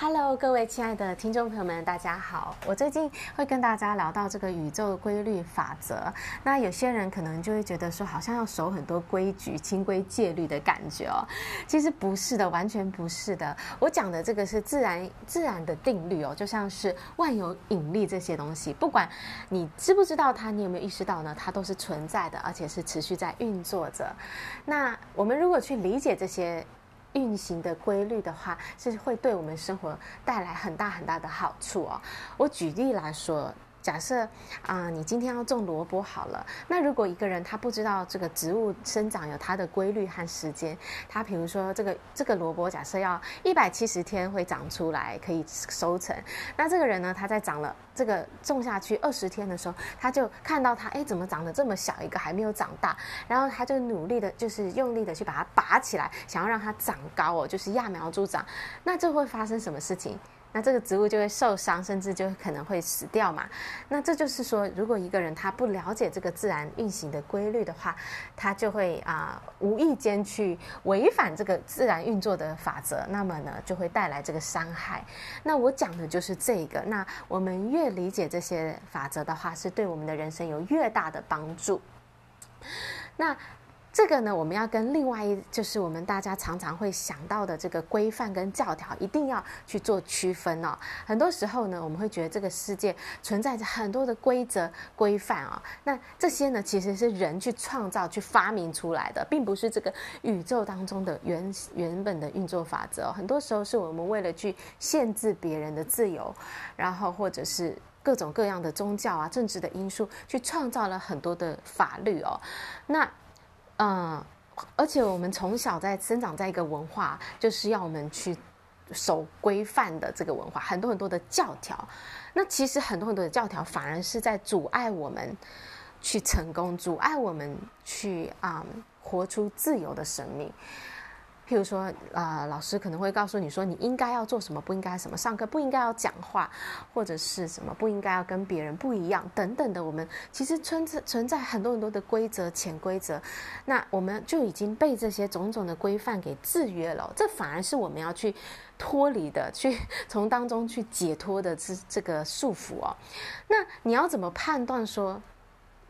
Hello，各位亲爱的听众朋友们，大家好。我最近会跟大家聊到这个宇宙规律法则。那有些人可能就会觉得说，好像要守很多规矩、清规戒律的感觉哦。其实不是的，完全不是的。我讲的这个是自然、自然的定律哦，就像是万有引力这些东西，不管你知不知道它，你有没有意识到呢？它都是存在的，而且是持续在运作着。那我们如果去理解这些，运行的规律的话，是会对我们生活带来很大很大的好处哦。我举例来说。假设啊、你今天要种萝卜好了。那如果一个人他不知道这个植物生长有它的规律和时间，他比如说这个这个萝卜，假设要一百七十天会长出来，可以收成。那这个人呢，他在长了这个种下去二十天的时候，他就看到它，哎，怎么长得这么小一个，还没有长大。然后他就努力的，就是用力的去把它拔起来，想要让它长高哦，就是揠苗助长。那这会发生什么事情？那这个植物就会受伤，甚至就可能会死掉嘛。那这就是说，如果一个人他不了解这个自然运行的规律的话，他就会啊、无意间去违反这个自然运作的法则，那么呢就会带来这个伤害。那我讲的就是这一个。那我们越理解这些法则的话，是对我们的人生有越大的帮助。那。这个呢，我们要跟另外一，就是我们大家常常会想到的这个规范跟教条，一定要去做区分哦。很多时候呢，我们会觉得这个世界存在着很多的规则规范啊，那这些呢，其实是人去创造、去发明出来的，并不是这个宇宙当中的原原本的运作法则。很多时候是我们为了去限制别人的自由，然后或者是各种各样的宗教啊、政治的因素，去创造了很多的法律哦。那嗯，而且我们从小在生长在一个文化，就是要我们去守规范的这个文化，很多很多的教条。那其实很多很多的教条，反而是在阻碍我们去成功，阻碍我们去啊、活出自由的生命。譬如说，啊、呃，老师可能会告诉你说，你应该要做什么，不应该什么，上课不应该要讲话，或者是什么不应该要跟别人不一样，等等的。我们其实存存在很多很多的规则、潜规则，那我们就已经被这些种种的规范给制约了。这反而是我们要去脱离的，去从当中去解脱的这这个束缚哦。那你要怎么判断说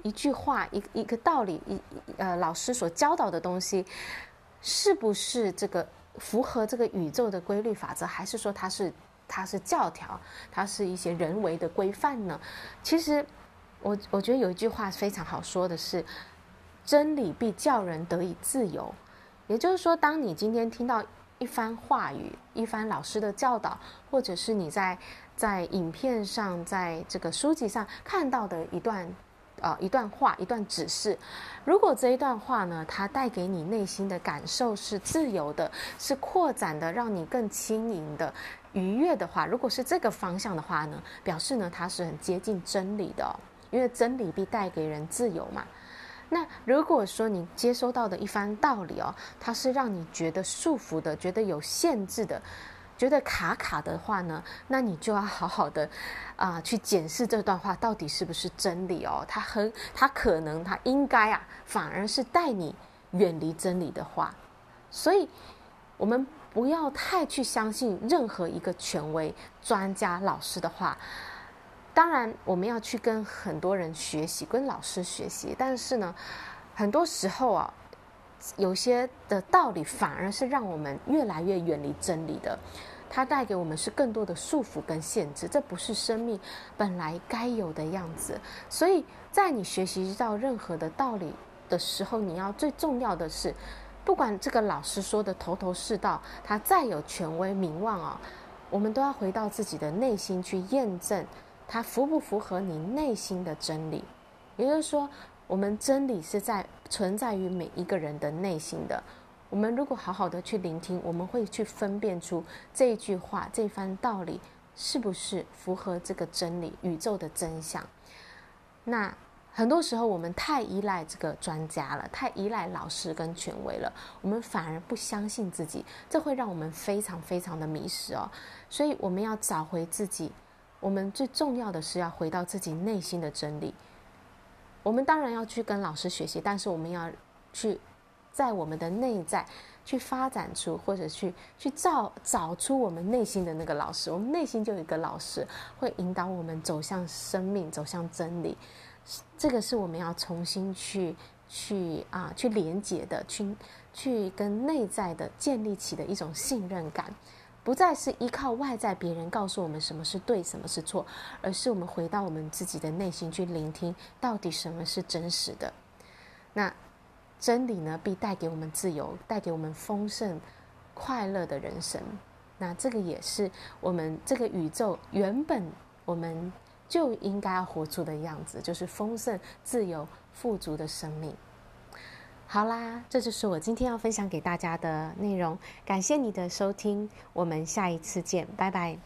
一句话、一一个道理、一呃老师所教导的东西？是不是这个符合这个宇宙的规律法则，还是说它是它是教条，它是一些人为的规范呢？其实，我我觉得有一句话非常好说的是：真理必叫人得以自由。也就是说，当你今天听到一番话语、一番老师的教导，或者是你在在影片上、在这个书籍上看到的一段。啊、呃，一段话，一段指示。如果这一段话呢，它带给你内心的感受是自由的，是扩展的，让你更轻盈的、愉悦的话，如果是这个方向的话呢，表示呢，它是很接近真理的，因为真理必带给人自由嘛。那如果说你接收到的一番道理哦，它是让你觉得束缚的，觉得有限制的。觉得卡卡的话呢，那你就要好好的啊、去检视这段话到底是不是真理哦。他很，他可能，他应该啊，反而是带你远离真理的话。所以，我们不要太去相信任何一个权威、专家、老师的话。当然，我们要去跟很多人学习，跟老师学习。但是呢，很多时候啊。有些的道理反而是让我们越来越远离真理的，它带给我们是更多的束缚跟限制，这不是生命本来该有的样子。所以在你学习到任何的道理的时候，你要最重要的是，不管这个老师说的头头是道，他再有权威名望啊，我们都要回到自己的内心去验证，它符不符合你内心的真理。也就是说。我们真理是在存在于每一个人的内心的。我们如果好好的去聆听，我们会去分辨出这一句话、这番道理是不是符合这个真理、宇宙的真相。那很多时候我们太依赖这个专家了，太依赖老师跟权威了，我们反而不相信自己，这会让我们非常非常的迷失哦。所以我们要找回自己，我们最重要的是要回到自己内心的真理。我们当然要去跟老师学习，但是我们要去在我们的内在去发展出或者去去找找出我们内心的那个老师。我们内心就有一个老师，会引导我们走向生命，走向真理。这个是我们要重新去去啊去连接的，去去跟内在的建立起的一种信任感。不再是依靠外在别人告诉我们什么是对，什么是错，而是我们回到我们自己的内心去聆听，到底什么是真实的。那真理呢，必带给我们自由，带给我们丰盛、快乐的人生。那这个也是我们这个宇宙原本我们就应该要活出的样子，就是丰盛、自由、富足的生命。好啦，这就是我今天要分享给大家的内容。感谢你的收听，我们下一次见，拜拜。